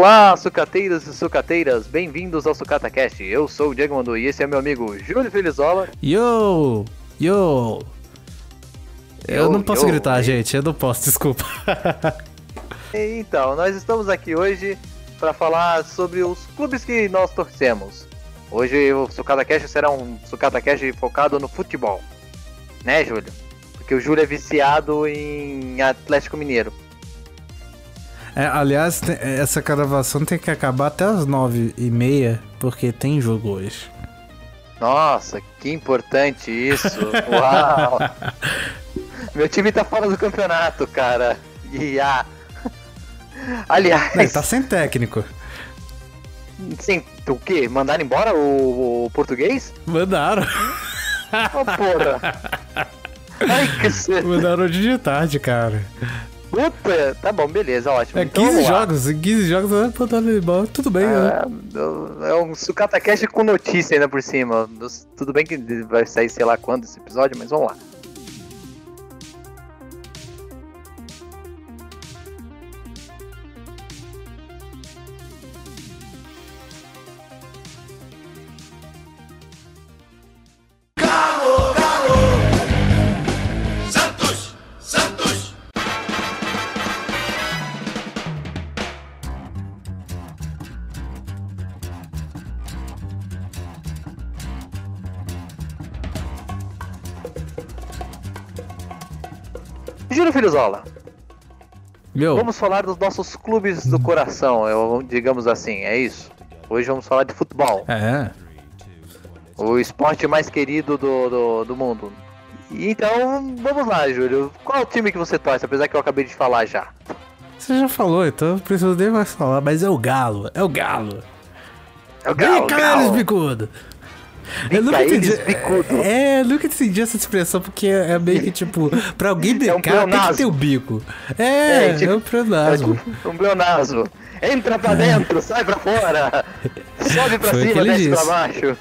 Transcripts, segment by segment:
Olá, sucateiros e sucateiras, bem-vindos ao SucataCast. Eu sou o Diego Mandu e esse é meu amigo Júlio Felizola. Yo! Yo! Eu Yo, não posso yo, gritar, hey. gente, eu não posso, desculpa. Então, nós estamos aqui hoje para falar sobre os clubes que nós torcemos. Hoje o SucataCast será um SucataCast focado no futebol. Né, Júlio? Porque o Júlio é viciado em Atlético Mineiro. É, aliás, te- essa gravação tem que acabar até as nove e meia, porque tem jogo hoje. Nossa, que importante isso. Uau! Meu time tá fora do campeonato, cara. E ah. Aliás, Ele tá sem técnico. sim, o quê? Mandaram embora o, o português? Mandaram. Oh, porra! Ai, que. Mandaram hoje de tarde, cara. Puta! Tá bom, beleza, ótimo. É Então, 15 vamos lá. jogos, em 15 jogos, né, embora. Tudo bem, né? É, é um sucata cash com notícia ainda por cima. Tudo bem que vai sair sei lá quando esse episódio, mas vamos lá. Meu, vamos falar dos nossos clubes do coração, eu- digamos assim, é isso? Hoje vamos falar de futebol, é. o esporte mais querido do, do, do mundo. Então, vamos lá, Júlio. Qual o time que você torce, apesar que eu acabei de falar já? Você já falou, então não preciso nem mais falar, mas é o Galo, é o Galo. É o Vem Galo, cá, Galo. eles bicudo. Eu nunca entendi. É, eu nunca entendi essa expressão, porque é meio que tipo, pra alguém É um tem que ter o bico. É, é, tipo- um pleonasmo. É um pleonasmo. Entra pra dentro, sai pra fora. Sobe pra Foi cima, desce pra disse. baixo.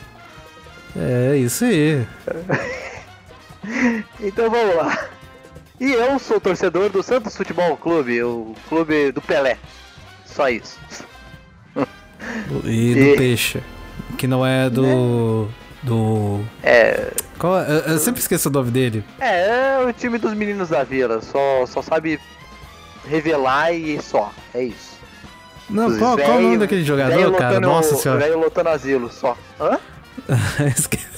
É, isso aí. Então vamos lá. E eu sou torcedor do Santos Futebol Clube, o clube do Pelé. Só isso. E do E- peixe. Que não é do. Do. É, Qual é? Eu, eu sempre esqueço o nome dele. é, é o time dos meninos da vila, só, só sabe revelar e só. É isso. Não, Os qual, qual é o nome daquele jogador, cara? Nossa senhora. Velho lotando asilo, só. Hã?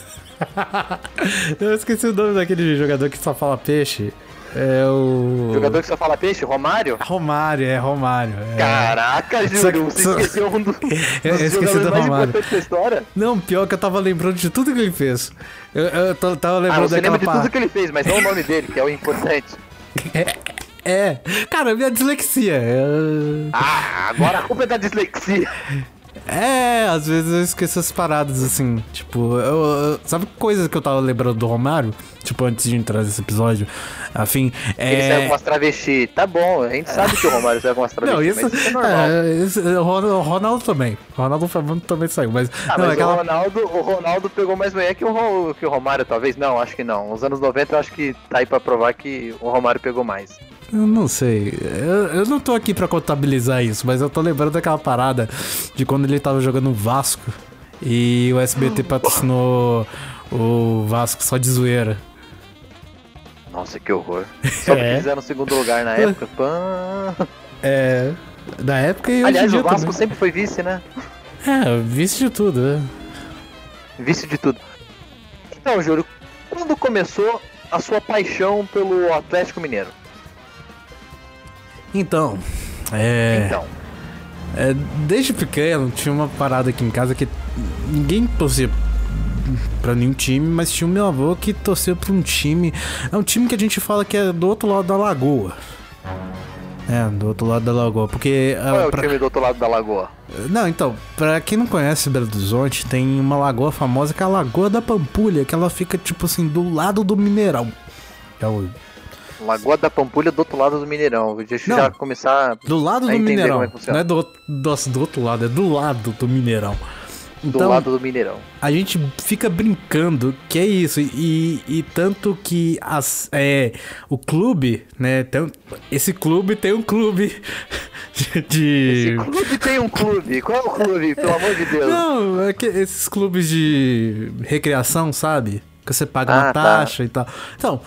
Eu esqueci o nome daquele jogador que só fala peixe. É o. Jogador que só fala peixe, Romário? Romário, é Romário. é. Caraca, Júlio, você só- esqueceu um dos, dos Eu esqueci jogadores do mais Romário. importantes da história? Não, pior que eu tava lembrando de tudo que ele fez. Eu, eu tava Ah, lembrando você daquela lembra de tudo que ele fez, mas não o nome dele, que é o importante. É, cara, minha dislexia. eu- Ah, agora a culpa é da dislexia. É, às vezes eu esqueço as paradas assim. Tipo, eu, eu- sabe coisas que eu tava lembrando do Romário? Tipo, antes de entrar nesse episódio. Afim, Ele saiu é. com umas travesti. Tá bom, a gente sabe que o Romário saiu com umas travesti, Não, isso, mas isso é normal. é, isso- o Ron- o Ronaldo também. O Ronaldo Fernando também saiu, mas. Ah, não, mas aquela. o, Ronaldo, o Ronaldo pegou mais mulher que o, que o Romário, talvez? Não, acho que não. Nos anos 90 eu acho que tá aí pra provar que o Romário pegou mais. Eu não sei. Eu, eu não tô aqui pra contabilizar isso, mas eu tô lembrando daquela parada de quando ele tava jogando no Vasco e o SBT patrocinou o Vasco só de zoeira. Nossa, que horror. Só É. fizeram o segundo lugar na época. Pã. É. Da época e Aliás, o Vasco também. sempre foi vice, né? É, vice de tudo, né? Vice de tudo. Então, Júlio, quando começou a sua paixão pelo Atlético Mineiro? Então, é, Então, é, Desde pequeno tinha uma parada aqui em casa que ninguém torcia pra nenhum time, mas tinha o meu avô que torceu pra um time. É um time que a gente fala que é do outro lado da lagoa. É, do outro lado da lagoa. Porque. ah, qual é o pra- time do outro lado da lagoa? Não, então, pra quem não conhece Belo Horizonte, tem uma lagoa famosa que é a Lagoa da Pampulha, que ela fica, tipo assim, do lado do Mineirão. É o Lagoa da Pampulha do outro lado do Mineirão. Deixa eu Não. já começar. Do lado do Mineirão. é não é do, outro- nossa, do outro lado, é do lado do Mineirão. do Então- lado do Mineirão. A gente fica brincando que é isso. E, e tanto que as, é, o clube, né? Tem, esse clube tem um clube de. Esse clube tem um clube. Qual é o clube, pelo amor de Deus? Não, é que esses clubes de recreação, sabe? Que você paga Ah, uma tá. taxa e tal. Então,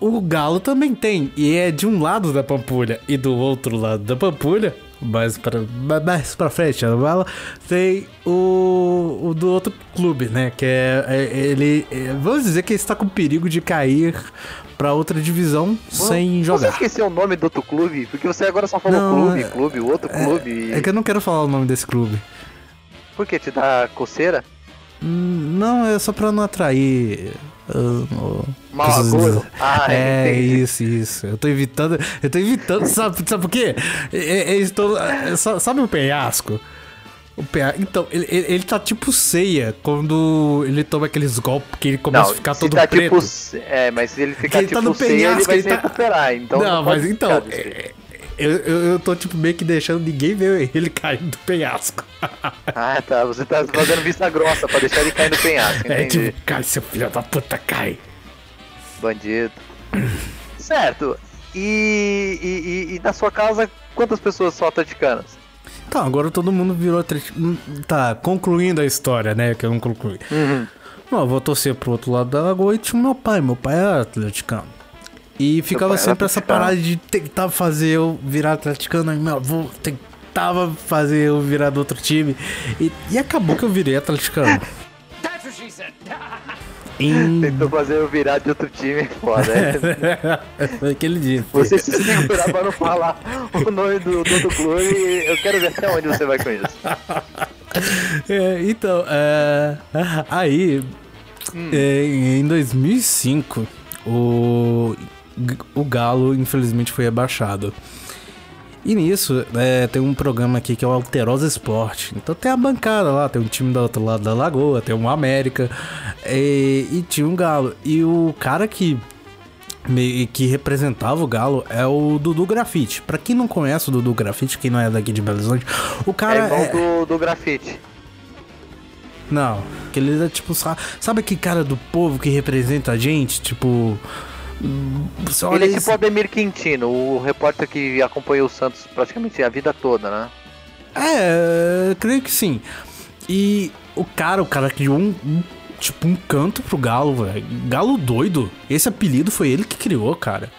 o Galo também tem. E é de um lado da Pampulha e do outro lado da Pampulha. Mais pra, mais pra frente, a bala, tem o, o do outro clube, né? Que é, é- ele. é- vamos dizer que ele está com perigo de cair pra outra divisão sem Você jogar. esqueceu o nome do outro clube? Porque você agora só falou Não, clube, é- clube, o outro clube. É que eu não quero falar o nome desse clube. Por que? Te dá coceira? Hum, Não, é só pra não atrair. Uh, pessoas- agouro? Ah, é, entendi. isso, isso. Eu tô evitando. Eu tô evitando. Sabe, sabe por quê? É, é, eles tão- é, sa- sabe o penhasco? O penha- Então, ele, ele, ele tá tipo ceia quando ele toma aqueles golpes que ele começa Não, a ficar todo tá preto. tipo. É, mas se ele ficar ele tá tipo no ceia, ele penhasco, vai ele se tá- recuperar. Então não, pode mas então. é, Eu, eu, eu tô tipo meio que deixando ninguém ver ele caindo do penhasco. Ah, tá. Você tá fazendo vista grossa pra deixar ele cair no penhasco. É Entendi. tipo, cai, seu filho da puta, cai. Bandido. certo. E, e, e- e na sua casa, quantas pessoas são atleticanas? Tá, agora todo mundo virou atleticano. Tá, concluindo a história, né? Que eu não concluí. Uhum. Não, eu vou torcer pro outro lado da lagoa e tinha meu pai. Meu pai era atleticano. E ficava sempre essa parada de tentar fazer eu virar atleticano. E meu avô tentava fazer eu virar do outro time. E, e acabou que eu virei atleticano. em... Tentou fazer eu virar de outro time, foda. né? Foi aquele dia. Você se segurar pra não falar o nome do, do outro clube. Eu quero ver até onde você vai com isso. É, então, é, aí, Hum. é, em 2005, o, o Galo, infelizmente, foi abaixado. E nisso, é, tem um programa aqui que é o Alterosa Esporte. Então tem a bancada lá, tem um time do outro lado da lagoa, tem um América, e, e tinha um Galo. E o cara que que representava o Galo é o Dudu Grafite. Pra quem não conhece o Dudu Grafite, quem não é daqui de Belo Horizonte, o É cara irmão do, do grafite. não, que ele é tipo, sa- sabe aquele cara do povo que representa a gente? Tipo. Olha Ele é tipo o Ademir Quintino, o repórter que acompanhou o Santos praticamente a vida toda, né? É, creio que sim. E o cara, o cara criou um, um- tipo um canto pro Galo, velho. Galo doido. Esse apelido foi ele que criou, cara.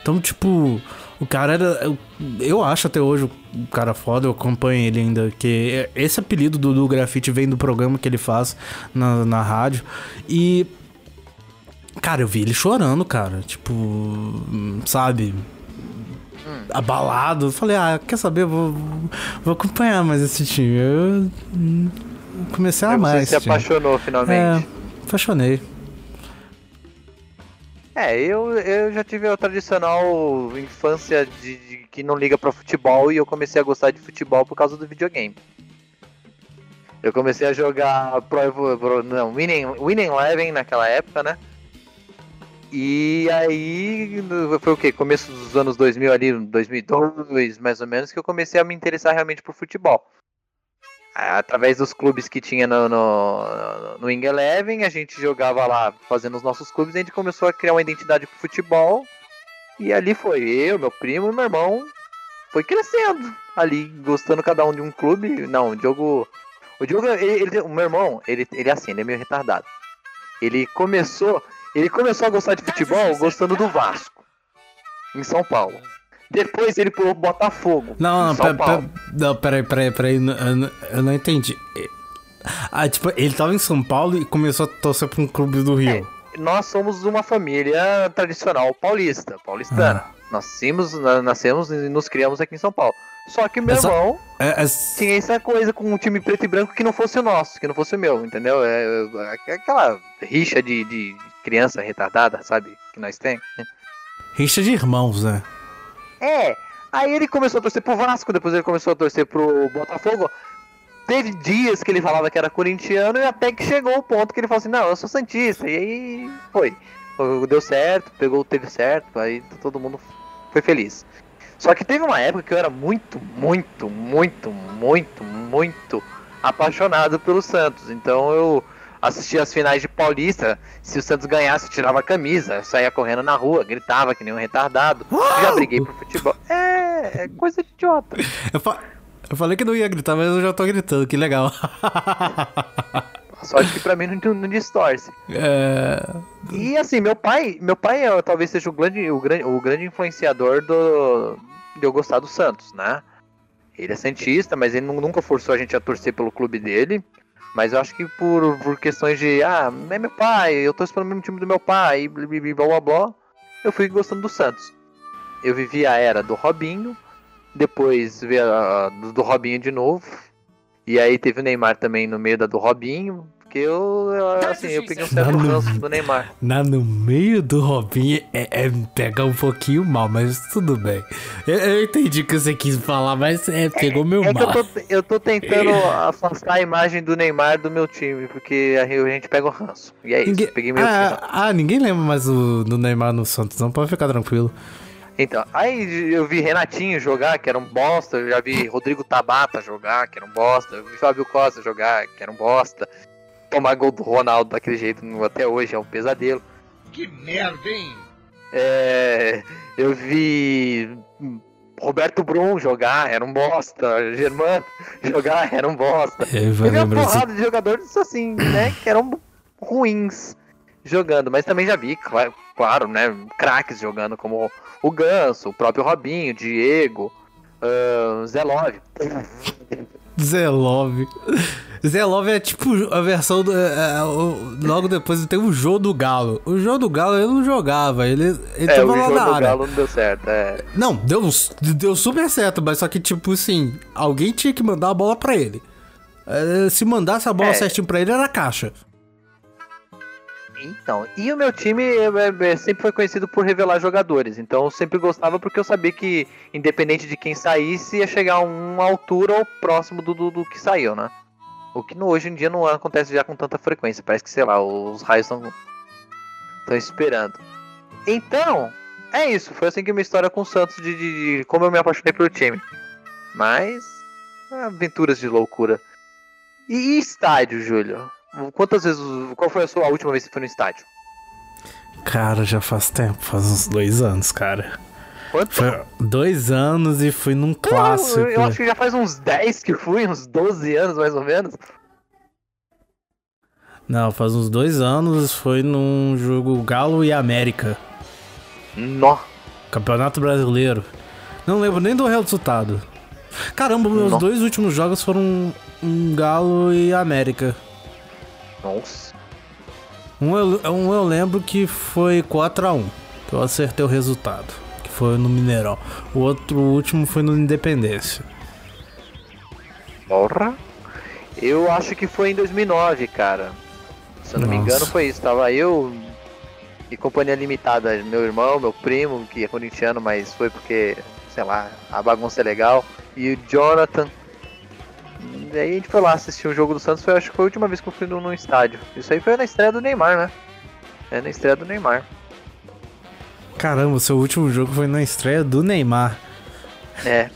Então, tipo, o cara era. Eu, eu acho até hoje o cara foda, eu acompanho ele ainda. Que esse apelido do, do grafite vem do programa que ele faz na, na rádio. E. Cara, eu vi ele chorando, cara. Tipo. hum, Sabe? Abalado. Eu Falei, ah, quer saber? Vou, vou acompanhar mais esse time. Eu. hum, Comecei a Aí amar você se time. apaixonou É, finalmente. apaixonei. É, eu, eu já tive a tradicional infância de, de que não liga pra futebol e eu comecei a gostar de futebol por causa do videogame. Eu comecei a jogar Pro, Evo- Pro não, Winning, Winning Eleven naquela época, né? E aí foi o que? Começo dos anos 2000 ali, 2002 mais ou menos, que eu comecei a me interessar realmente por futebol. Através dos clubes que tinha no, no, no Wing Eleven, a gente jogava lá fazendo os nossos clubes, a gente começou a criar uma identidade pro futebol. E ali foi eu, meu primo e meu irmão. Foi crescendo ali, gostando cada um de um clube. Não, o Diogo. O Diogo, ele, ele- o meu irmão, ele, ele é assim, ele é meio retardado. Ele começou. Ele começou a gostar de futebol gostando do Vasco. Em São Paulo. Depois ele pulou pro Botafogo. Não, não, São pera, Paulo. pera, não, peraí, peraí, peraí. Eu não, eu não entendi. Ah, tipo, ele tava em São Paulo e começou a torcer pra um clube do Rio. nós somos uma família tradicional paulista, paulistana. Ah. Nascemos, na- nascemos e nos criamos aqui em São Paulo. Só que meu Essa- irmão É, é- tinha essa coisa com um time preto e branco que não fosse o nosso, que não fosse o meu, entendeu? É, é aquela rixa de, de criança retardada, sabe? Que nós tem. rixa de irmãos, né? É, aí ele começou a torcer pro Vasco, depois ele começou a torcer pro Botafogo. Teve dias que ele falava que era corintiano e até que chegou o ponto que ele falou assim, não, eu sou Santista. E aí foi. Deu certo, pegou o teve certo, aí todo mundo foi feliz. Só que teve uma época que eu era muito, muito, muito, muito, muito apaixonado pelo Santos. Então eu assistia as finais de Paulista. Se o Santos ganhasse, eu tirava a camisa, saía correndo na rua, gritava que nem um retardado. Já briguei pro futebol. É, é coisa de idiota. Eu, fa- eu falei que não ia gritar, mas eu já tô gritando, que legal. Só acho que pra mim não, não distorce. é... E assim, meu pai, meu pai é, talvez seja o grande, o grande, o grande influenciador do, de eu gostar do Santos, né? Ele é santista, mas ele nu- nunca forçou a gente a torcer pelo clube dele. Mas eu acho que por, por questões de, ah, é meu pai, eu torço pelo mesmo time do meu pai, e blá blá blá blá eu fui gostando do Santos. Eu vivi a era do Robinho, depois vi a do, do Robinho de novo. E aí teve o Neymar também no meio da do Robinho, porque eu, eu, assim, eu peguei um certo Não, não. ranço do Neymar. Na, no meio do Robinho é, é pegar um pouquinho mal, mas tudo bem. Eu, eu entendi o que você quis falar, mas é, pegou meu É mal. eu tô, eu tô tentando afastar a imagem do Neymar do meu time, porque a gente pega o ranço. E é isso, Ninguém- peguei meu time. ah, ah, ninguém lembra mais do, do Neymar no Santos, não pode ficar tranquilo. Então, aí eu vi Renatinho jogar, que era um bosta, eu já vi Rodrigo Tabata jogar, que era um bosta, eu vi Fábio Costa jogar, que era um bosta. Tomar gol do Ronaldo daquele jeito até hoje é um pesadelo. Que merda, hein? É, eu vi Roberto Brum jogar, era um bosta. Germano jogar, era um bosta. Eu vou Teve uma porrada de jogadores assim, né, que eram ruins jogando, mas também já vi, cla- claro, né, craques jogando como o Ganso, o próprio Robinho, Diego, ahn, Zé Love. Zé Love. Zé Love é tipo a versão do. é, é, o- logo depois tem o jogo do Galo. O jogo do Galo ele não jogava, ele, ele É, o tava lá na do área. Galo não deu certo, é. Não, deu, deu super certo, mas só que, tipo assim, alguém tinha que mandar a bola pra ele. É, Se mandasse a bola É. certinho pra ele, era caixa. Então, e o meu time sempre foi conhecido por revelar jogadores, então eu sempre gostava porque eu sabia que, independente de quem saísse, ia chegar a uma altura ou próximo do, do, do que saiu, né? O que no- hoje em dia não acontece já com tanta frequência, parece que, sei lá, os raios estão esperando. Então, é isso, foi assim que minha história com o Santos, de, de- de como eu me apaixonei pelo time. Mas, aventuras de loucura. E, e estádio, Júlio? Quantas vezes. Qual foi a sua última vez que você foi no estádio? Cara, já faz tempo, faz uns dois anos, cara. Quanto? Foi dois anos e fui num Eu, clássico. eu acho que já faz uns 10 que fui, uns 12 anos mais ou menos. Não, faz uns dois anos, foi num jogo Galo e América. Nó. Campeonato Brasileiro. Não lembro nem do resultado. Caramba, meus Nó. dois últimos jogos foram um Galo e América. Nossa. Um eu, um eu lembro que foi 4x1, que eu acertei o resultado, que foi no Mineirão. O outro o último foi no Independência. Porra. Eu acho que foi em 2009, cara. Se eu não me Nossa. engano, foi isso. Tava eu e companhia limitada. Meu irmão, meu primo, que é corintiano, mas foi porque, sei lá, a bagunça é legal. E o Jonathan. E aí a gente foi lá assistir o jogo do Santos. Foi, acho que foi a última vez que eu fui no, no estádio. Isso aí foi na estreia do Neymar, né? É na estreia do Neymar. Caramba, seu último jogo foi na estreia do Neymar. É.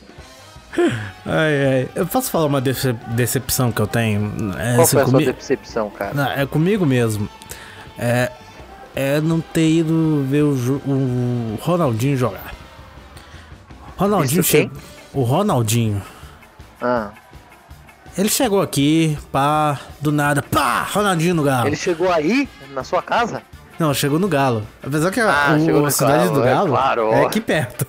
Ai, ai. Eu posso falar uma dece- decepção que eu tenho? É, Qual foi a sua decepção, cara? Não, é comigo mesmo. É, é não ter ido ver o, o Ronaldinho jogar. Ronaldinho chegou. O Ronaldinho. Ah, Ele chegou aqui, pá, do nada, pá, Ronaldinho no Galo. ele chegou aí, na sua casa? Não, chegou no Galo. Apesar que a, Ah, o, a cidade Galo, do é Galo claro, é aqui perto.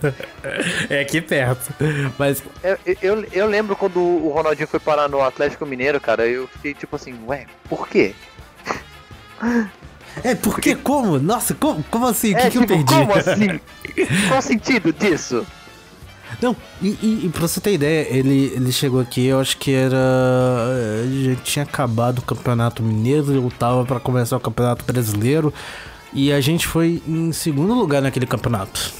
é aqui perto. Mas, Eu, eu, eu lembro quando o Ronaldinho foi parar no Atlético Mineiro, cara, eu fiquei tipo assim, ué, por quê? é, por que? Como? Nossa, como, como assim? O que, é, que eu tipo, perdi? como assim? Qual o sentido disso? Não, e, e, e pra você ter ideia, ele, ele chegou aqui, eu acho que era. Já tinha acabado o Campeonato Mineiro, eu tava pra começar o Campeonato Brasileiro. E a gente foi em segundo lugar naquele campeonato.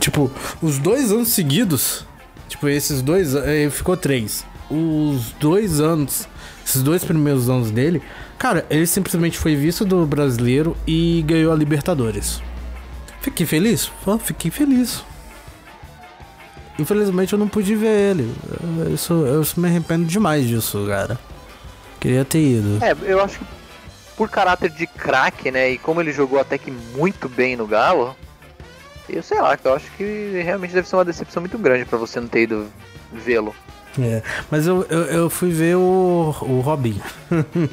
Tipo, os dois anos seguidos. Tipo, esses dois. eh, Ficou três. Os dois anos. Esses dois primeiros anos dele. Cara, ele simplesmente foi visto do brasileiro e ganhou a Libertadores. Fiquei feliz? Fiquei feliz. Infelizmente eu não pude ver ele. Isso, eu me arrependo demais disso, cara. Queria ter ido. É, eu acho que por caráter de craque, né? E como ele jogou até que muito bem no Galo, eu sei lá, eu acho que realmente deve ser uma decepção muito grande para você não ter ido vê-lo. É, mas eu, eu, eu, fui ver o, o Robinho.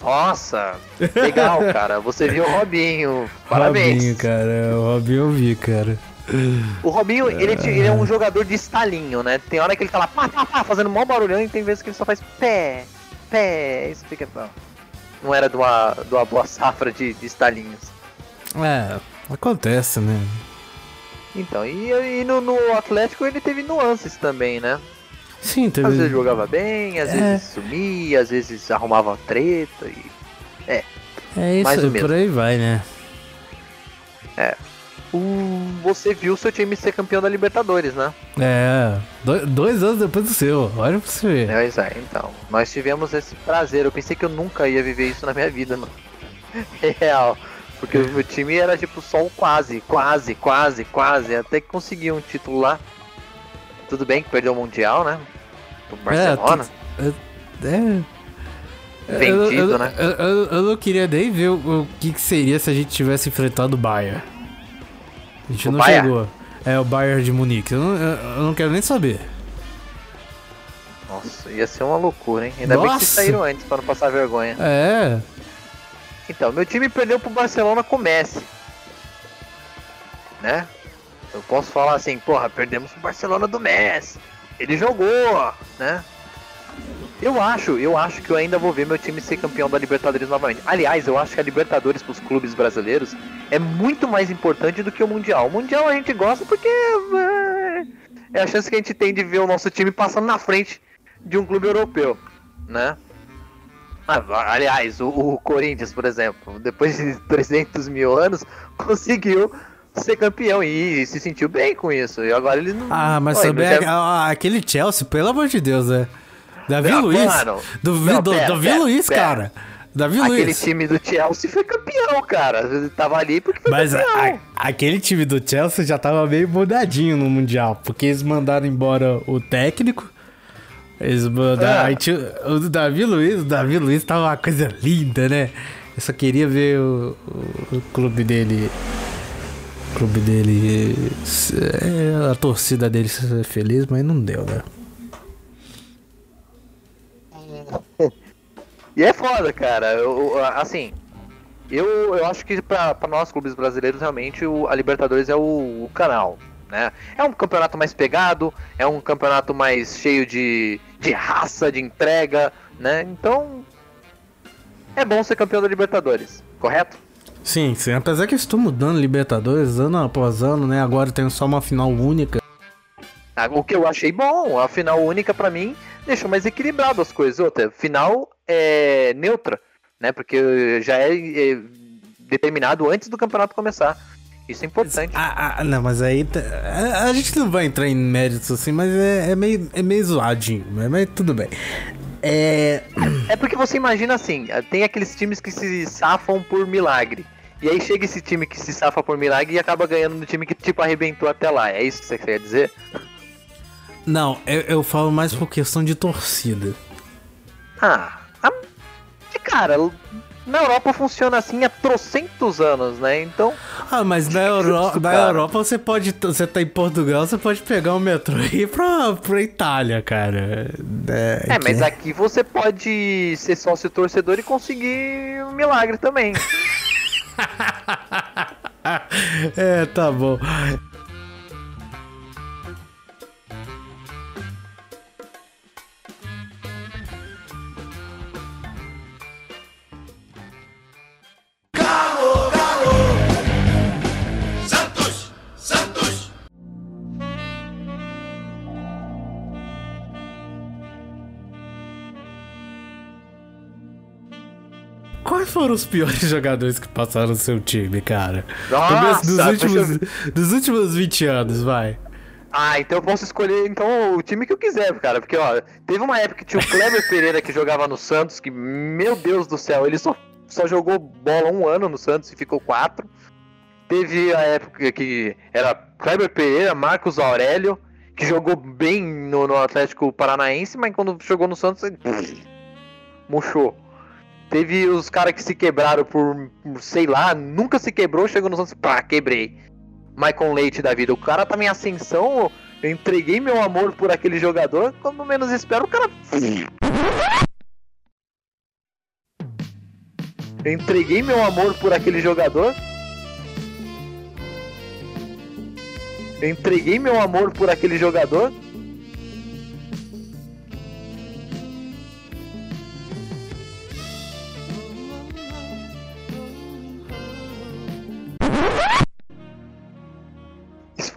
Nossa, legal, cara. Você viu o Robinho. Parabéns. Robinho, cara. O Robinho eu vi, cara. O Robinho, ele, ele, é um jogador de estalinho, né? Tem hora que ele tá lá pá, pá, pá, fazendo mó barulhão e tem vezes que ele só faz pé, pé. Isso fica. Não, não era de uma, de uma boa safra de, de estalinhos. É, acontece, né? Então, e, e no, no, Atlético ele teve nuances também, né? Sim, teve. Às vezes jogava bem, às é. vezes sumia, às vezes arrumava treta e. É. É isso, mais por aí vai, né? É. O... Você viu seu time ser campeão da Libertadores, né? É, dois, dois anos depois do seu, olha pra você ver. É, é, então. Nós tivemos esse prazer. Eu pensei que eu nunca ia viver isso na minha vida, mano. Real. Porque o meu time era tipo só o quase, quase, quase, quase. Até que conseguiu um título lá. Tudo bem que perdeu o Mundial, né? Do Barcelona. É. é... Vendido, eu, eu, né? Eu, eu, eu, não queria nem ver o, o que, que, seria se a gente tivesse enfrentado o Bayern. A gente o não Bayern? chegou. É o Bayern de Munique. Eu não, eu não quero nem saber. Nossa, ia ser uma loucura, hein? Ainda Nossa. bem que vocês saíram antes pra não passar vergonha. É. Então, meu time perdeu pro Barcelona com Messi. Né? Eu posso falar assim, porra, perdemos pro Barcelona do Messi. Ele jogou, né? Eu acho, eu acho que eu ainda vou ver meu time ser campeão da Libertadores novamente. Aliás, eu acho que a Libertadores para os clubes brasileiros é muito mais importante do que o Mundial. O Mundial a gente gosta porque é, é a chance que a gente tem de ver o nosso time passando na frente de um clube europeu, né? Ah, aliás, o, o, Corinthians, por exemplo, depois de 300 mil anos, conseguiu ser campeão e, e se sentiu bem com isso. E agora ele não. Ah, mas também já... aquele Chelsea, pelo amor de Deus, né? Davi não, Luiz. Mano, do, não, do, pera, Davi pera, Luiz, pera. cara. Davi aquele Luiz. Aquele time do Chelsea foi campeão, cara. Tava ali porque foi Mas campeão. A, aquele time do Chelsea já tava meio mudadinho no Mundial, porque eles mandaram embora o técnico eles mandaram. É. o Davi Luiz, o Davi Luiz tava uma coisa linda, né? Eu só queria ver o, o, o clube dele. O clube dele. É, a torcida dele ser feliz, mas não deu, né? E é foda, cara. Eu, assim, eu, eu acho que para nós clubes brasileiros realmente o, a Libertadores é o, o canal. Né? É um campeonato mais pegado, é um campeonato mais cheio de, de raça, de entrega, né? Então é bom ser campeão da Libertadores, correto? Sim, sim. Apesar que eu estou mudando Libertadores ano após ano, né? Agora tem só uma final única. Ah, o que eu achei bom, a final única para mim deixou mais equilibrado as coisas. Outra, final é neutra, né? Porque já é, é determinado antes do campeonato começar. Isso é importante. Ah, ah, não, mas aí. A, a, gente não vai entrar em méritos assim, mas é, é, meio, é meio zoadinho, mas, mas tudo bem. É... é porque você imagina assim: tem aqueles times que se safam por milagre. E aí chega esse time que se safa por milagre e acaba ganhando no time que tipo arrebentou até lá. É isso que você quer dizer? Não, eu, eu falo mais por questão de torcida. Ah, a... cara, na Europa funciona assim há trocentos anos, né? Então. Ah, mas na, Euro na Europa você pode. Você tá em Portugal, você pode pegar o metrô e ir pra, pra Itália, cara. É, é mas aqui você pode ser sócio torcedor e conseguir um milagre também. é, tá bom. Foram os piores jogadores que passaram no seu time, cara? Nossa, dos, últimos, eu... dos últimos 20 anos, vai. Ah, então eu posso escolher então o time que eu quiser, cara. Porque, ó, teve uma época que tinha o Kleber Pereira que jogava no Santos, que, meu Deus do céu, ele só, só jogou bola um ano no Santos e ficou quatro. Teve a época que era Kleber Pereira, Marcos Aurélio, que jogou bem no, no Atlético Paranaense, mas quando chegou no Santos, ele murchou. Teve os caras que se quebraram por, sei lá, nunca se quebrou, chegou no Santos, pá, quebrei. Michael Leite da vida. O cara tá em ascensão, eu entreguei meu amor por aquele jogador, quando menos espero, o cara. Eu entreguei meu amor por aquele jogador. Eu entreguei meu amor por aquele jogador.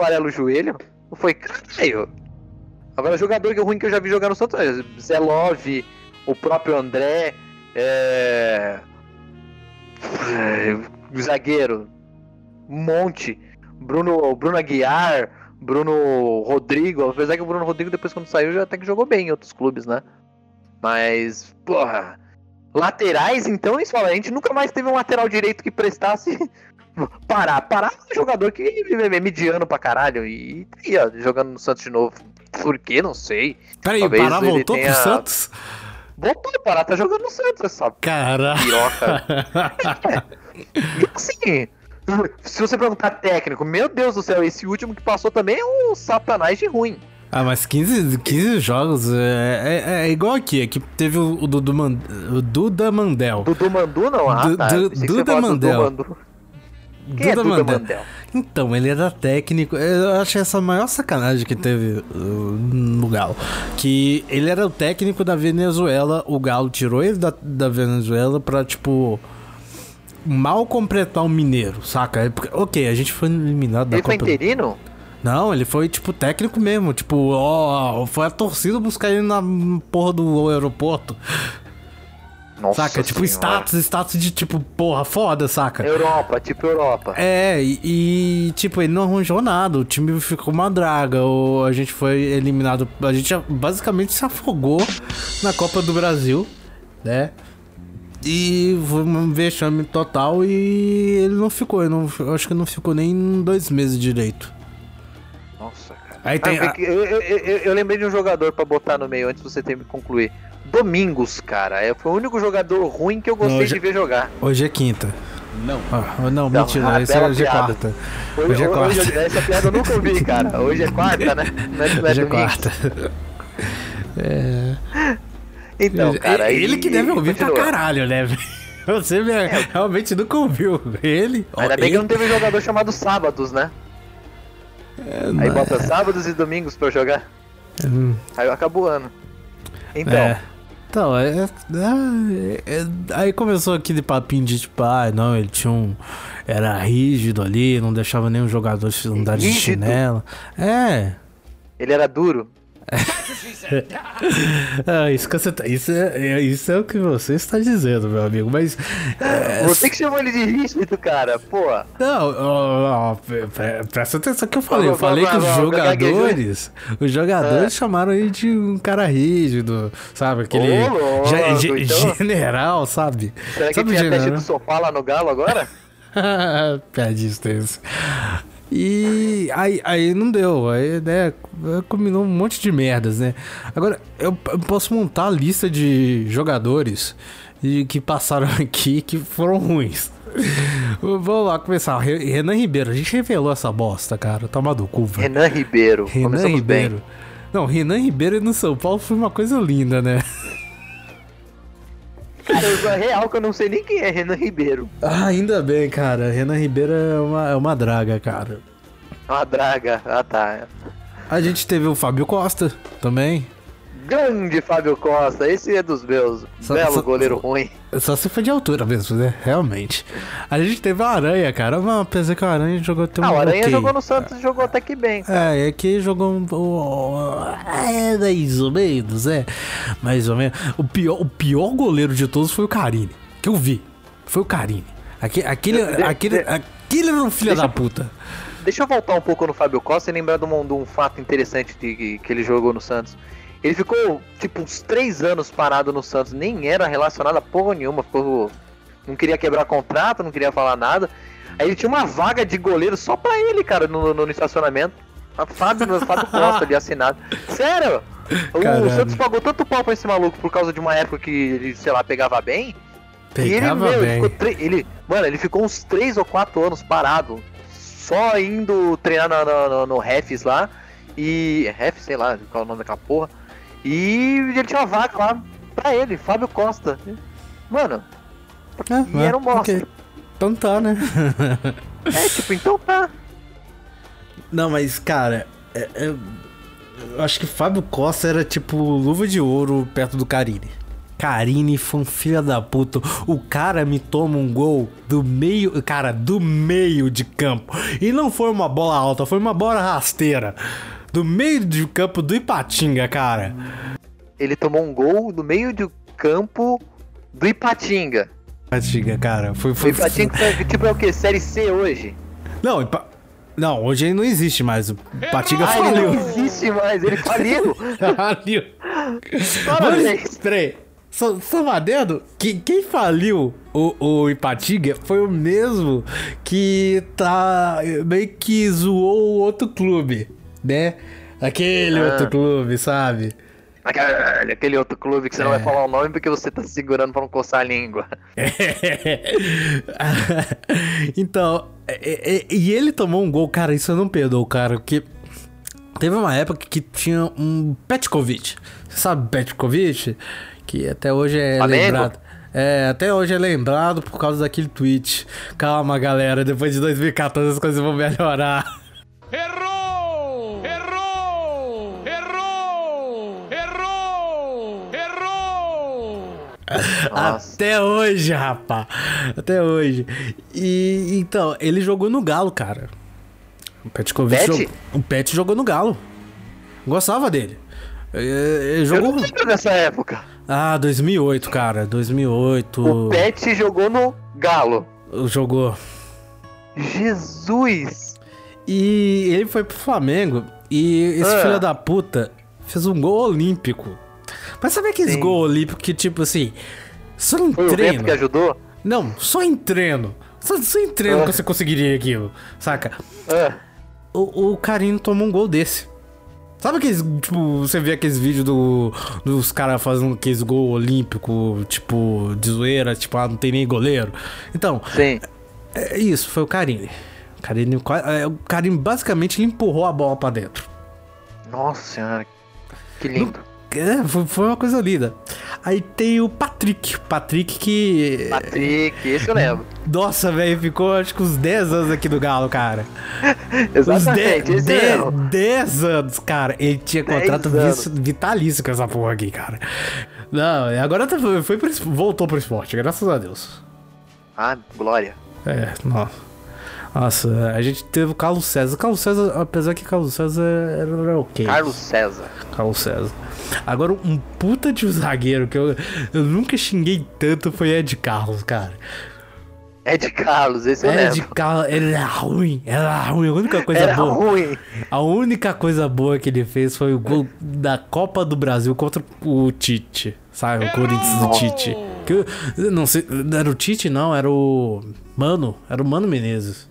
Esfarela o joelho? Foi caralho. Agora, jogador que ruim que eu já vi jogar no Santos Zé Love, o próprio André, é... é zagueiro, monte. Bruno, Bruno Aguiar, Bruno Rodrigo, apesar que o Bruno Rodrigo depois quando saiu já até que jogou bem em outros clubes, né? Mas, porra, laterais então, isso fala, a gente nunca mais teve um lateral direito que prestasse parar. Parar é um jogador que é mediano pra caralho e tá aí, ó, jogando no Santos de novo. Por que? Não sei. Peraí, o Pará voltou tenha... pro Santos? Voltou, o Pará tá jogando no Santos, essa Caralho. piroca. é. E assim, se você perguntar técnico, meu Deus do céu, esse último que passou também é um satanás de ruim. Ah, mas 15, 15 jogos é, é, é igual aqui. Aqui teve o, o, Dudu Man, o Duda Mandel. Dudu Mandu não? Ah, tá. Du, Duda Mandel. Dudu Quem é Duda Mandel? Mandel? Então, ele era técnico. Eu achei essa a maior sacanagem que teve uh, no Galo. Que ele era o técnico da Venezuela. O Galo tirou ele da, da Venezuela pra, tipo mal completar o Mineiro, saca? É ok, a gente foi eliminado da ele Copa. Ele foi interino? Não, ele foi, tipo, técnico mesmo. Tipo, ó, foi a torcida buscar ele na porra do aeroporto. Nossa saca? Tipo, status, status de tipo, porra, foda, saca? Europa, tipo Europa. É, e, e, tipo, ele não arranjou nada. O time ficou uma draga. Ou a gente foi eliminado. A gente basicamente se afogou na Copa do Brasil, né? E foi um vexame total e ele não ficou. Eu, não, acho que não ficou nem dois meses direito. Nossa, cara. Aí tem ah, eu, eu, eu, eu, lembrei de um jogador para botar no meio antes de você ter me concluir. Domingos, cara. É, foi o único jogador ruim que eu gostei hoje, de ver jogar. Hoje é quinta. Não. Ah, não, não, mentira, esse é hoje é quarta. Hoje, hoje é quarta. Hoje, essa piada eu nunca ouvi, cara. Hoje é quarta, né? Não é, hoje é quarta. é. Então, cara. Ele, que deve ouvir continua. pra caralho, né? Você é. realmente nunca ouviu ele. Ainda bem ele... que não teve um jogador chamado Sábados, né? É, Aí bota sábados e domingos pra eu jogar. Hum. Aí acabou o ano. Então. É. Então, é, é, é, aí começou aquele papinho de tipo, ah, não, ele tinha um. Era rígido ali, não deixava nenhum jogador andar de chinelo. É. Ele era duro. ah, isso, que você tá, isso, é, isso é o que você está dizendo, meu amigo, mas. É... Você que chamou ele de rígido, cara, pô. Não, ó, ó, presta atenção que eu falei. Eu falei que os jogadores. Os jogadores é. chamaram ele de um cara rígido, sabe? Aquele. Ô, louco, então... General, sabe? Será sabe que tinha teste do sofá lá no Galo agora? Perde isso. E aí, aí não deu, aí né, combinou um monte de merdas, né? Agora, eu, posso montar a lista de jogadores que passaram aqui que foram ruins. Vamos lá começar. Renan Ribeiro, a gente revelou essa bosta, cara. Toma do cu, velho. Renan Ribeiro. Renan Começamos Ribeiro. Bem. Não, Renan Ribeiro no São Paulo foi uma coisa linda, né? É real que eu não sei nem quem é Renan Ribeiro. Ah, ainda bem, cara. Renan Ribeiro é uma, é uma draga, cara. Uma draga, ah tá. A gente teve o Fábio Costa também. Grande Fábio Costa, esse é dos meus. Só, Belo só, goleiro ruim. Só se foi de altura mesmo, né? Realmente. A gente teve a Aranha, cara. Mas apesar que o Aranha jogou até um. Ah, o Aranha okay. jogou no Santos e jogou até que bem. Cara. É, aqui jogou um. É, mais ou menos, é. Mais ou menos. O pior, o pior goleiro de todos foi o Carine. Que eu vi. Foi o Carine. Aquele, aquele, aquele, aquele era um filho da puta. Deixa eu voltar um pouco no Fábio Costa e lembrar de um, de um fato interessante de, que ele jogou no Santos. Ele ficou, tipo, uns três anos parado no Santos, nem era relacionado a porra nenhuma, ficou, não queria quebrar contrato, não queria falar nada. Aí ele tinha uma vaga de goleiro só pra ele, cara, no, no, no estacionamento. A Fábio, Fábio Costa ali assinado. Sério? O Caralho. Santos pagou tanto pau pra esse maluco por causa de uma época que ele, sei lá, pegava bem. Pegava e ele, meu, bem. Ficou tre- ele, mano, ele ficou uns 3 ou 4 anos parado, só indo treinar no, no, no, no Refs lá. E. Ref, sei lá qual é o nome daquela porra. E ele tinha uma vaca lá pra ele, Fábio Costa. Mano, Ah, e era um bosta. ok. Então tá, né? É, tipo, então tá. Não, mas, cara, é- é- eu acho que Fábio Costa era tipo luva de ouro perto do Carini. Carini foi um filho da puta. O cara me toma um gol do meio, cara, do meio de campo. E não foi uma bola alta, foi uma bola rasteira. Do meio de campo do Ipatinga, cara. Ele tomou um gol no meio do campo do Ipatinga. Ipatinga, cara. Foi, O foi, Ipatinga foi, tipo é o que? Série C hoje? Não, Ipa... não, hoje ele não existe mais. O Ipatinga Ah, ele faliu. não existe mais, ele faliu. Faliu. Parabéns. Peraí. Só, só adendo, que quem faliu o, o Ipatinga foi o mesmo que tá meio que zoou o outro clube, né? Aquele Ah. outro clube, sabe? Aquele aquele outro clube que você não vai falar o nome porque você tá se segurando pra não coçar a língua. então, é- é- e ele tomou um gol, cara, isso eu não perdoo, cara, porque teve uma época que tinha um Petkovic. Você sabe Petkovic? Que até hoje é Flamengo? lembrado. É, até hoje é lembrado por causa daquele tweet. Calma, galera, depois de 2014 as coisas vão melhorar. Errou! Errou! Errou! Errou! Errou! Nossa. Até hoje, rapá. Até hoje. E então, ele jogou no Galo, cara. O Petkovic Pet? jogou. O Pet jogou no Galo. Gostava dele. É, Ele Eu jogou. não lembro dessa época. Ah, 2008, cara. 2008. O Pet jogou no Galo. Jogou. Jesus! E ele foi pro Flamengo. E esse Ah. filho da puta fez um gol olímpico. Mas sabe aqueles Sim. gol olímpico que, tipo assim. Só em Foi o treino. vento que ajudou? Não, só em treino. Só, só em treino Ah. que você conseguiria aquilo, saca? Ah, O, o Carinho tomou um gol desse. Sabe aqueles, tipo, você vê aqueles vídeos do, dos caras fazendo aqueles gol olímpico, tipo, de zoeira, tipo, ah, não tem nem goleiro. Então, sim. é isso, foi o Carinho. O Carinho, é, o Carinho basicamente ele empurrou a bola pra dentro. Nossa senhora. Que lindo. É, foi, foi uma coisa linda. Aí tem o Patrick. Patrick que. Patrick, esse eu lembro. Nossa, velho, ficou acho que uns 10 anos aqui do Galo, cara. Uns Exatamente, lembro. 10 anos, cara. Ele tinha 10 contrato vitalício com essa porra aqui, cara. Não, agora tá- foi pro, voltou pro esporte, graças a Deus. Ah, glória. É, nossa. Nossa, a gente teve o Carlos César. Carlos César, apesar que Carlos César era ok. Carlos César. Carlos César. Agora, um puta de um zagueiro que eu, eu nunca xinguei tanto foi Ed Carlos, cara. É de Carlos, esse eu Ed lembro. Carlos, ele era ruim, era ruim. A única coisa Era boa. ruim. A única coisa boa que ele fez foi o gol da Copa do Brasil contra o Tite. Sabe? O Corinthians do Tite. Que não sei, era o Tite não, era o Mano, era o Mano Menezes.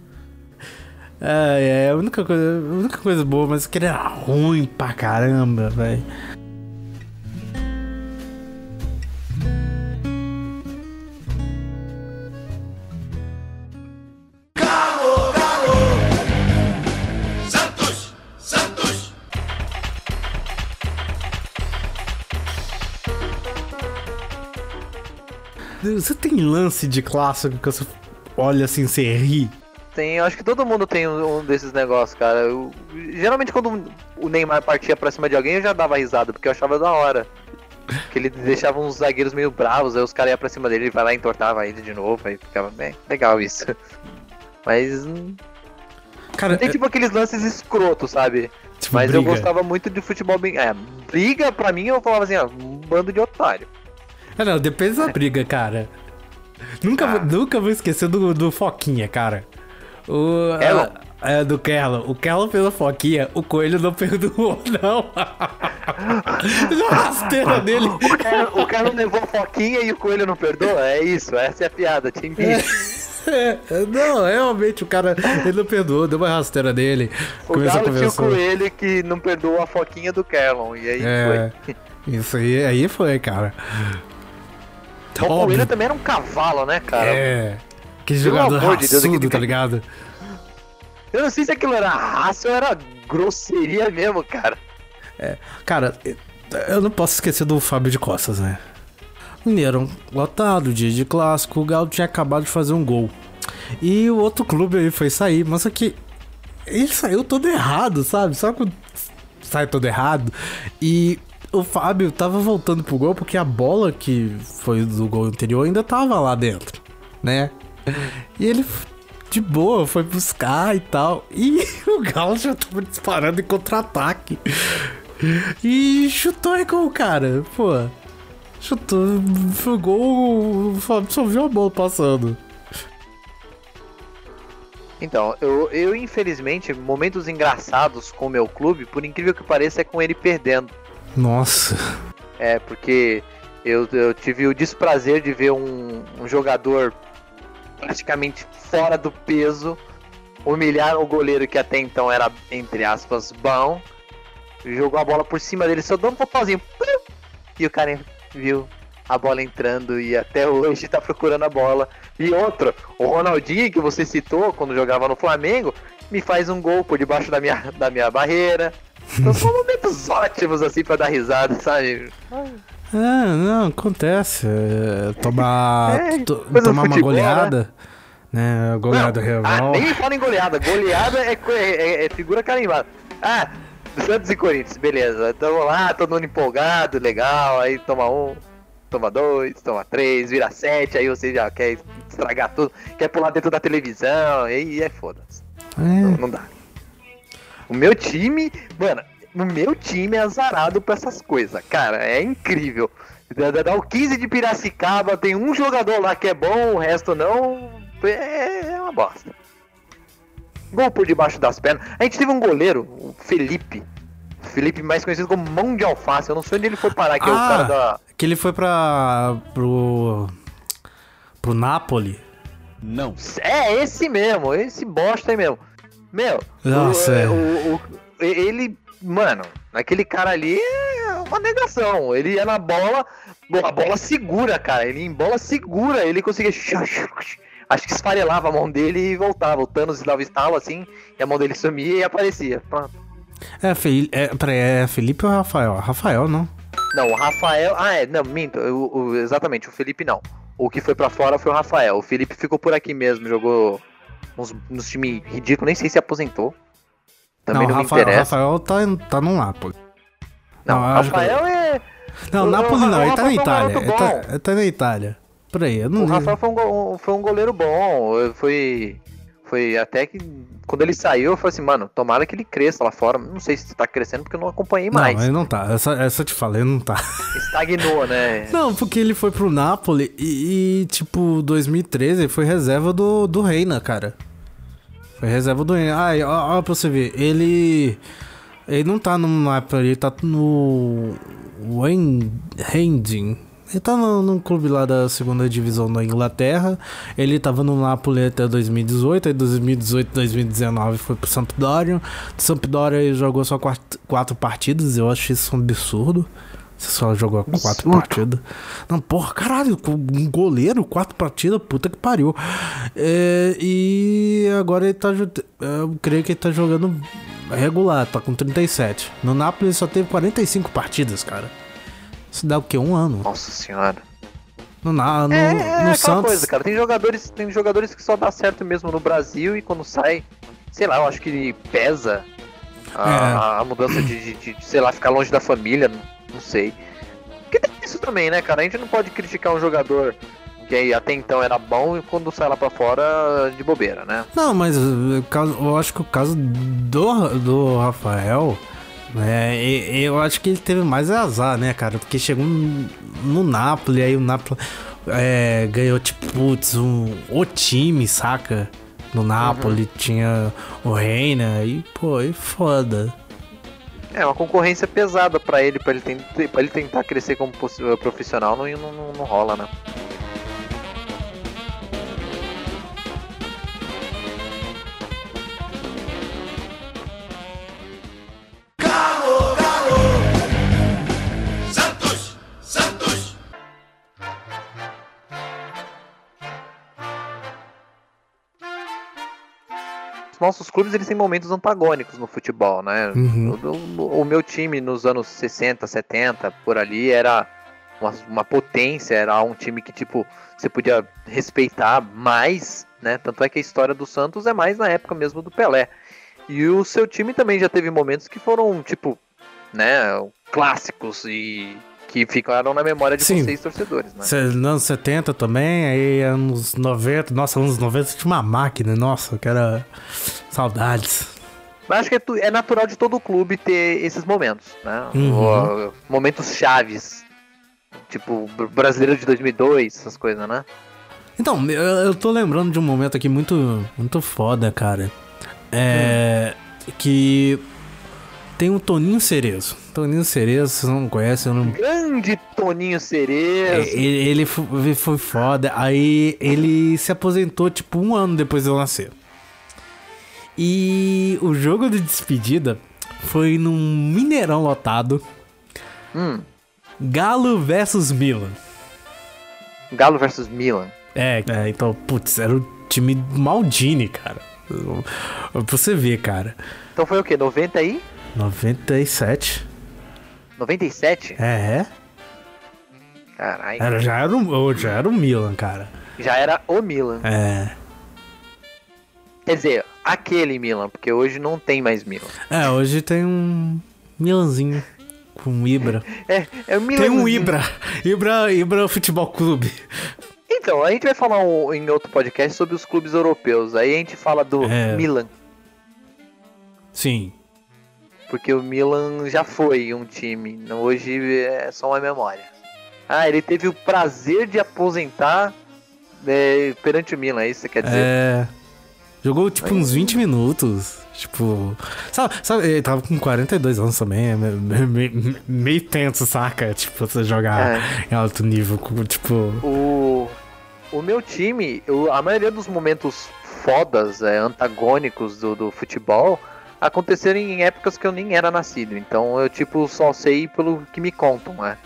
É, é a única coisa, a única coisa boa, mas que ele era ruim pra caramba, velho. Você tem lance de clássico que você olha assim, você ri? Tem, eu acho que todo mundo tem um, um desses negócios, cara. Eu- geralmente quando o Neymar partia pra cima de alguém, eu já dava risada, porque eu achava da hora. Que ele deixava uns zagueiros meio bravos, aí os caras iam pra cima dele, ele vai lá e entortava ele de novo, aí ficava bem legal isso. Mas hum, Cara, tem é, tipo aqueles lances escrotos, sabe? tipo, Mas eu briga. gostava muito de futebol bem. É, briga pra mim eu falava assim, ó, um bando de otário. É, não, depende da briga, cara. Nunca, vou- Ah. nunca vou esquecer do, do Foquinha, cara. O? É, do Kerlon. O Kerlon fez a Foquinha, o Coelho não perdoou, não. Na rasteira dele. O não levou a foquinha e o coelho não perdoa? É isso, essa é a piada, time. É, não, realmente o cara, ele não perdoou, deu uma rasteira nele. O Galo tinha o. Coelho que não perdoou a foquinha do Kerlon. E aí É, foi. isso aí, aí foi, cara. O. Coelho também era um cavalo, né, cara? É. Aquele Pelo jogador amor de Deus, raçudo, tá ligado? Eu não sei se aquilo era raça ou era grosseria mesmo, cara. Cara, eu não posso esquecer do Fábio de Costas, né? Mineirão lotado, dia de clássico, o Galo tinha acabado de fazer um gol. E o outro clube aí foi sair, mas só que ele saiu todo errado, sabe? Sabe quando sai todo errado? E o Fábio tava voltando pro gol porque a bola que foi do gol anterior ainda tava lá dentro, né? E ele de boa foi buscar e tal. E o Galo já tava disparando em contra-ataque. E chutou e gol, cara. Pô. Chutou, foi gol, só viu a bola passando. Então, eu, eu infelizmente, momentos engraçados com o meu clube, por incrível que pareça, é com ele perdendo. Nossa. É, porque eu, eu tive o desprazer de ver um, um jogador praticamente fora do peso humilhar o goleiro que até então era, entre aspas, bom. Jogou a bola por cima dele, só dando um totozinho. E o cara viu a bola entrando e até hoje tá procurando a bola. E outro, o Ronaldinho, que você citou quando jogava no Flamengo, me faz um gol por debaixo da minha, da minha barreira. Então são momentos ótimos assim pra dar risada, sabe? É, não, acontece. É, tomar É, to- tomar uma futebol, goleada. Né? Goleada Não, rival. Ah, nem fala em goleada. Goleada é, é- é- é figura carimbada. Ah, Santos e Corinthians, beleza. Tamo lá, todo mundo empolgado, legal. Aí toma um, toma dois, toma três, vira sete. Aí você já quer estragar tudo, quer pular dentro da televisão. E aí é foda-se. Não, É, não dá. O meu time, mano, o meu time é azarado pra essas coisas, cara. É incrível. Dá, dá- dá o 15 de Piracicaba, tem um jogador lá que é bom, o resto não. É, é uma bosta. Gol por debaixo das pernas. A gente teve um goleiro, o Felipe. Felipe, mais conhecido como Mão de Alface. Eu não sei onde ele foi parar, que é o Ah! cara da. que ele foi pra. pro. pro Napoli. Não. É, esse mesmo, esse bosta aí mesmo. Meu, Nossa, o, é. o- o- ele, mano, aquele cara ali é uma negação. Ele ia na bola, a bola segura, cara. Ele em bola segura, ele conseguia. Acho que esfarelava a mão dele e voltava. O Thanos dava estalo assim, e a mão dele sumia e aparecia. Pronto. É, Fe- é, peraí, é Felipe ou Rafael? Rafael, não? Não, o Rafael. Ah, é, não, minto. o- o- exatamente, o Felipe não. O que foi pra fora foi o Rafael. O Felipe ficou por aqui mesmo, jogou uns, uns times ridículos, nem sei se aposentou. Também não, não, me Rafael, interessa. Rafael tá, tá no Napoli. Não, Não, Rafael é. Não, O- Napoli não, ele tá na Itália. Ele tá, ele tá na Itália. Por aí, eu não O Rafael foi um, foi um goleiro bom. Foi. Foi até que. Quando ele saiu, eu falei assim, mano, tomara que ele cresça lá fora. Não sei se tá crescendo porque eu não acompanhei Não, mais. ele não tá. Essa, essa eu te falei, não tá. Estagnou, né? Não, porque ele foi pro Napoli e, e, tipo, 2013 ele foi reserva do, do Reina, cara. Foi reserva do Reina. Ai, ó, pra você ver, ele. Ele não tá no Napoli, ele tá no. Rending. Ele tá no, num clube lá da segunda divisão da Inglaterra. Ele tava no Napoli até 2018. Aí 2018, 2019 foi pro Sampdoria. Do Sampdoria ele jogou só quatro, quatro partidas. Eu acho isso um absurdo. Você só jogou quatro Absurdo. partidas. Não, porra, caralho, um goleiro, quatro partidas, puta que pariu. É, e agora ele tá. Eu creio que ele tá jogando regular, tá com 37. No Napoli ele só teve 45 partidas, cara. Isso dá o quê? Um ano. Nossa senhora. No, na, no, É, é no aquela Santos. coisa, cara. Tem jogadores, tem jogadores que só dá certo mesmo no Brasil e quando sai, sei lá, eu acho que pesa a, É. a mudança de, de- de, sei lá, ficar longe da família, não, sei. Porque tem isso também, né, cara? A gente não pode criticar um jogador que até então era bom e quando sai lá pra fora de bobeira, né? Não, mas caso- eu acho que o caso do, do Rafael, né, e- eu acho que ele teve mais azar, né, cara? Porque chegou no, Napoli, aí o Napoli é, ganhou, tipo, putz, um, o time, saca? No Napoli tinha o Reina, e, pô, aí foda. É uma concorrência pesada pra ele, pra ele, ele tentar crescer como profissional, não, não, não- não rola, né? Nossos clubes eles têm momentos antagônicos no futebol, né? Uhum. O, o- meu time nos anos 60, 70, por ali, era uma, uma potência, era um time que, tipo, você podia respeitar mais, né? Tanto é que a história do Santos é mais na época mesmo do Pelé. E o seu time também já teve momentos que foram, tipo, né, clássicos e que ficaram na memória de Sim. vocês, torcedores, né? Anos 70 também, aí anos 90. Nossa, anos 90 tinha uma máquina, nossa, que era. Saudades. Mas acho que é, é natural de todo clube ter esses momentos, né? Uhum. O- momentos chaves. Tipo, Br- Brasileiro de 2002, essas coisas, né? Então, eu, eu tô lembrando de um momento aqui muito, muito foda, cara. É. Que. Tem o Toninho Cerezo. Toninho Cerezo, vocês não conhecem, eu não. Grande Toninho É, Cerezo. Ele, ele ele foi foda. Aí ele se aposentou, tipo, um ano depois de eu nascer. E o jogo de despedida foi num Mineirão lotado. Hum, Galo versus Milan. Galo versus Milan. É, é, então, putz, era o time Maldini, cara. Pra você ver, cara. Então foi o quê? 90 aí? 97. 97? É, Caralho. era, já, era o, já era o Milan, cara. Já era o Milan. É. Quer dizer, aquele Milan, porque hoje não tem mais Milan. É, hoje tem um Milanzinho com Ibra. É, é o Milan. Tem um Ibra. Ibra, Ibra Futebol Clube. Então, a gente vai falar um- em outro podcast sobre os clubes europeus. Aí a gente fala do É. Milan. Sim. Porque o Milan já foi um time, hoje é só uma memória. Ah, ele teve o prazer de aposentar é, perante o Milan, é isso que você quer dizer? É. Jogou tipo uns 20 minutos. Tipo. Sabe, sabe, ele tava com 42 anos também. É meio, meio- meio tenso, saca? Tipo, você jogar É. em alto nível. com, Tipo. O, o meu time, eu- a maioria dos momentos fodas, é, antagônicos do, do futebol, aconteceram em épocas que eu nem era nascido. Então eu, tipo, só sei pelo que me contam, né?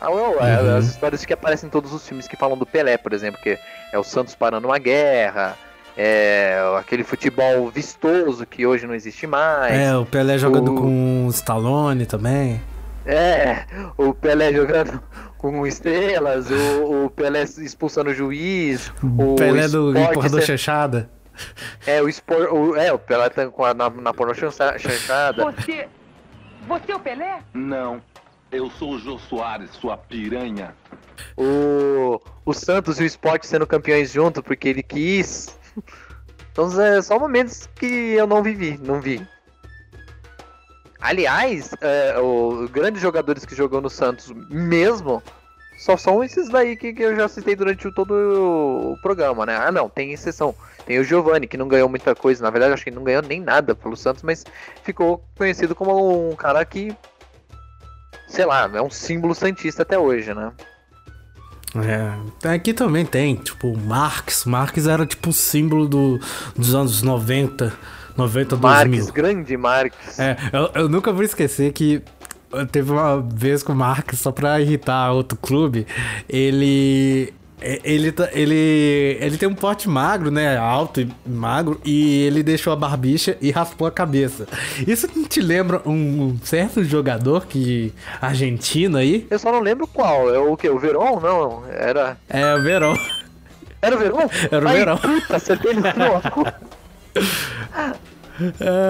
Ah, é, Uhum. As histórias que aparecem em todos os filmes que falam do Pelé, por exemplo, que é o Santos parando uma guerra, é aquele futebol vistoso que hoje não existe mais. É, o Pelé jogando o- com o Stallone também. É, o Pelé jogando com estrelas, o, o Pelé expulsando o juiz, o Pelé do empurrador ser-. É, o espor, o, é, o Pelé tá com a, na, na pornô chancha- chanchada. Você. Você é o Pelé? Não, eu sou o Jô Soares, sua piranha. O, o Santos e o Sport sendo campeões junto porque ele quis. Então é só momentos que eu não vivi, não vi. Aliás, é, os grandes jogadores que jogou no Santos mesmo só são esses daí que, que eu já citei durante o- todo o programa, né? Ah, não, tem exceção. Tem o Giovani, que não ganhou muita coisa. Na verdade, acho que ele não ganhou nem nada pelo Santos, mas ficou conhecido como um cara que, sei lá, é um símbolo santista até hoje, né? É, aqui também tem, tipo, o Marx. Marx era tipo o símbolo do, dos anos 90, 90, 2000. Marques, grande Marques. É, eu, eu nunca vou esquecer que teve uma vez com o Marx, só pra irritar outro clube, ele. Ele, tá- ele, ele tem um porte magro, né? Alto e magro, e ele deixou a barbicha e raspou a cabeça. Isso te lembra um certo jogador que. argentino aí? Eu só não lembro qual. É o que? O Verón? Não, era. É o Verão. Era o Verón? Era o Ai, Verón. Puta, acertei no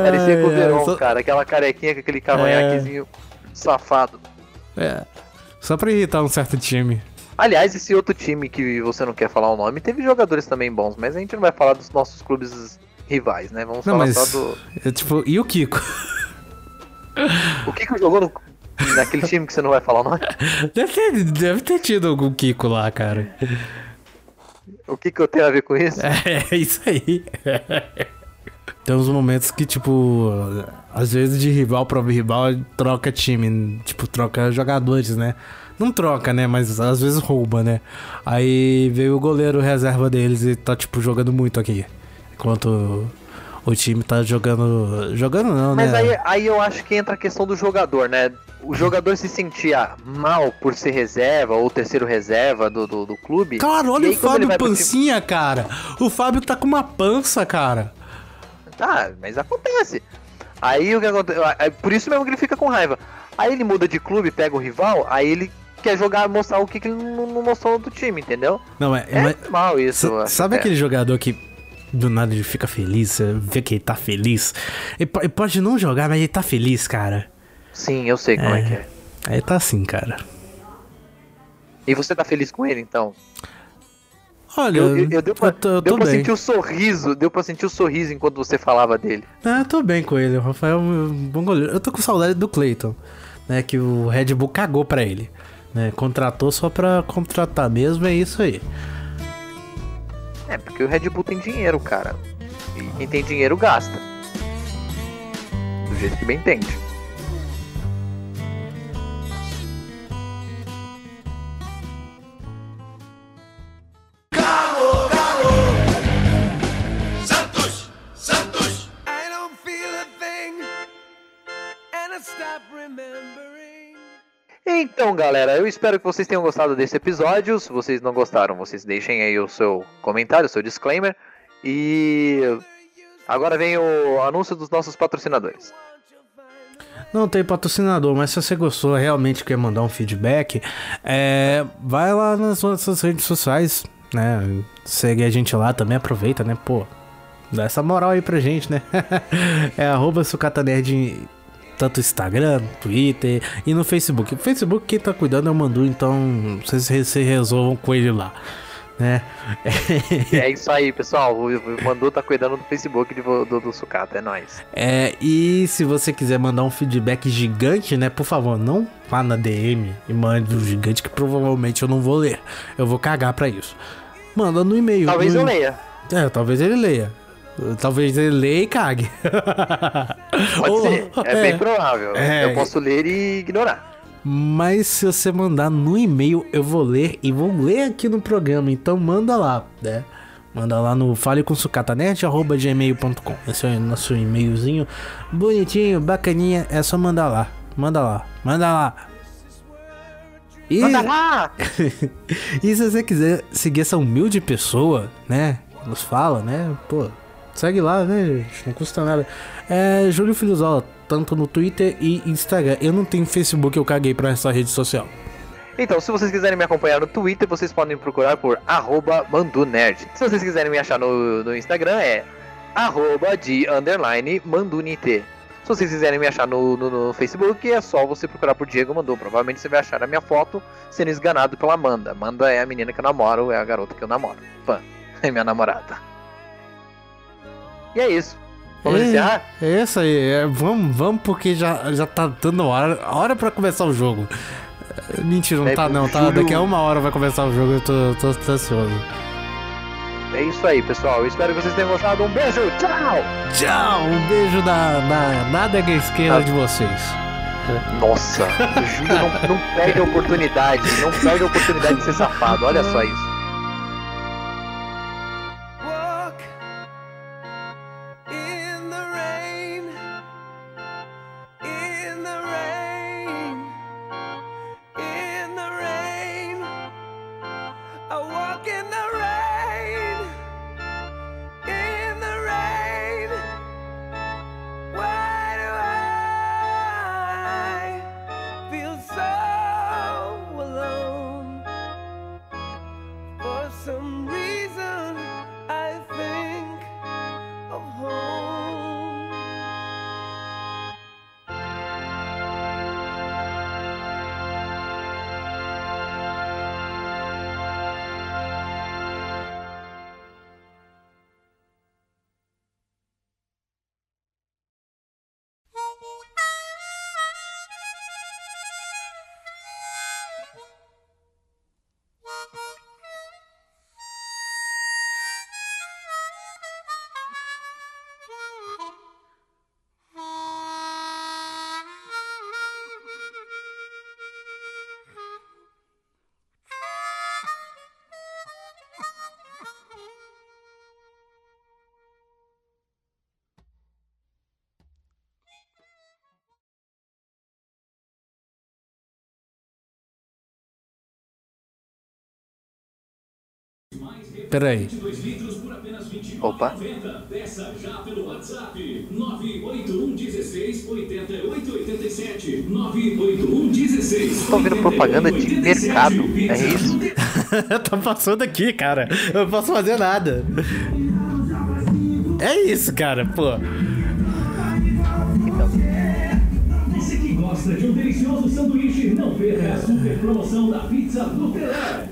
Parecia com o Verón, só, cara. Aquela carequinha com aquele cavanhaquezinho safado. é, só pra irritar um certo time. Aliás, esse outro time que você não quer falar o nome, teve jogadores também bons, mas a gente não vai falar dos nossos clubes rivais, né? Vamos Não, falar mas. só do. É, tipo, e o Kiko? O que que jogou no... naquele time que você não vai falar o nome? Deve ter, deve ter tido algum Kiko lá, cara. O que que eu tenho a ver com isso? É, isso aí. Tem uns momentos que, tipo, às vezes de rival pra rival troca time, tipo, troca jogadores, né? Não troca, né? Mas às vezes rouba, né? Aí veio o goleiro reserva deles e tá, tipo, jogando muito aqui. Enquanto o time tá jogando. Jogando não, Mas né? aí, aí eu acho que entra a questão do jogador, né? O jogador se sentia mal por ser reserva ou terceiro reserva do, do, do clube. Cara, olha aí, o Fábio pro time- Pancinha, cara. O Fábio tá com uma pança, cara. Tá, mas acontece. Aí o que acontece. Por isso mesmo que ele fica com raiva. Aí ele muda de clube, pega o rival, aí ele quer jogar, mostrar o que, que ele não, mostrou do time, entendeu? Não, é, É mas- normal isso. acho Sabe até. aquele jogador que do nada ele fica feliz, você vê que ele tá feliz? Ele, ele pode não jogar, mas ele tá feliz, cara. Sim, eu sei como é, É. que é. Aí tá assim, cara. E você tá feliz com ele, então? Olha, Eu, eu, eu deu pra, eu tô, eu deu tô pra bem. sentir o sorriso, deu pra sentir o sorriso enquanto você falava dele. Ah, tô bem com ele. O Rafael é um bom goleiro. Eu tô com saudade do Clayton, né? Que o Red Bull cagou pra ele. Né, contratou só pra contratar mesmo, é isso aí. É, porque o Red Bull tem dinheiro, cara. E quem tem dinheiro gasta. Do jeito que bem entende. Então, galera, eu espero que vocês tenham gostado desse episódio. Se vocês não gostaram, vocês deixem aí o seu comentário, o seu disclaimer. E agora vem o anúncio dos nossos patrocinadores. Não tem patrocinador, mas se você gostou, realmente quer mandar um feedback, é, vai lá nas nossas redes sociais, né? Segue a gente lá também, aproveita, né? Pô, dá essa moral aí pra gente, né? é arroba sucatanerd tanto Instagram, Twitter e no Facebook. O Facebook quem tá cuidando é o Mandu, então vocês se resolvam com ele lá, né? É isso aí, pessoal. O Mandu tá cuidando do Facebook de vo- do, do Sucata, é nóis. É, e se você quiser mandar um feedback gigante, né, por favor, não vá na DM e mande um gigante que provavelmente eu não vou ler. Eu vou cagar pra isso. Manda no e-mail. Talvez no... eu leia. É, talvez ele leia. Talvez ele leia e cague. Pode Ou- ser. É, bem provável. É. Eu posso ler e ignorar. Mas se você mandar no e-mail, eu vou ler e vou ler aqui no programa. Então manda lá, né? Manda lá no falecomsucatanet.gmail.com Esse é o nosso e-mailzinho bonitinho, bacaninha. É só mandar lá. Manda lá. Manda lá. E, Manda lá! e se você quiser seguir essa humilde pessoa, né? Nos fala, né? Pô, segue lá, né, gente? Não custa nada. É Júlio Filizola, tanto no Twitter e Instagram. Eu não tenho Facebook, eu caguei pra essa rede social. Então, se vocês quiserem me acompanhar no Twitter, vocês podem procurar por arroba mandunerd. Se vocês quiserem me achar no, no Instagram, é arroba de underline. Se vocês quiserem me achar no, no, no Facebook, é só você procurar por Diego Mandu. Provavelmente você vai achar a minha foto sendo esganado pela Amanda. Amanda é a menina que eu namoro, é a garota que eu namoro. Fã, é minha namorada. E é isso. Vamos É, encerrar? É isso aí, é, vamos, vamos porque já, já tá dando hora, hora pra começar o jogo. É, Mentira, não É, tá não, tá, daqui a uma hora vai começar o jogo, eu tô, tô, tô ansioso. É isso aí, pessoal. Eu espero que vocês tenham gostado. Um beijo, tchau! Tchau, um beijo na, na nádega esquerda Ah. de vocês. Nossa, o Júlio não, não perde a oportunidade, não perde a oportunidade de ser safado, olha só isso. Peraí. Opa. Peça já pelo WhatsApp 981 16 88 87 981 16 Tô ouvindo propaganda de mercado, é isso? tá passando aqui, cara. Eu não posso fazer nada. É isso, cara, pô. Então, Você que gosta de um delicioso sanduíche, não perca a super promoção da pizza do Pelé. Dois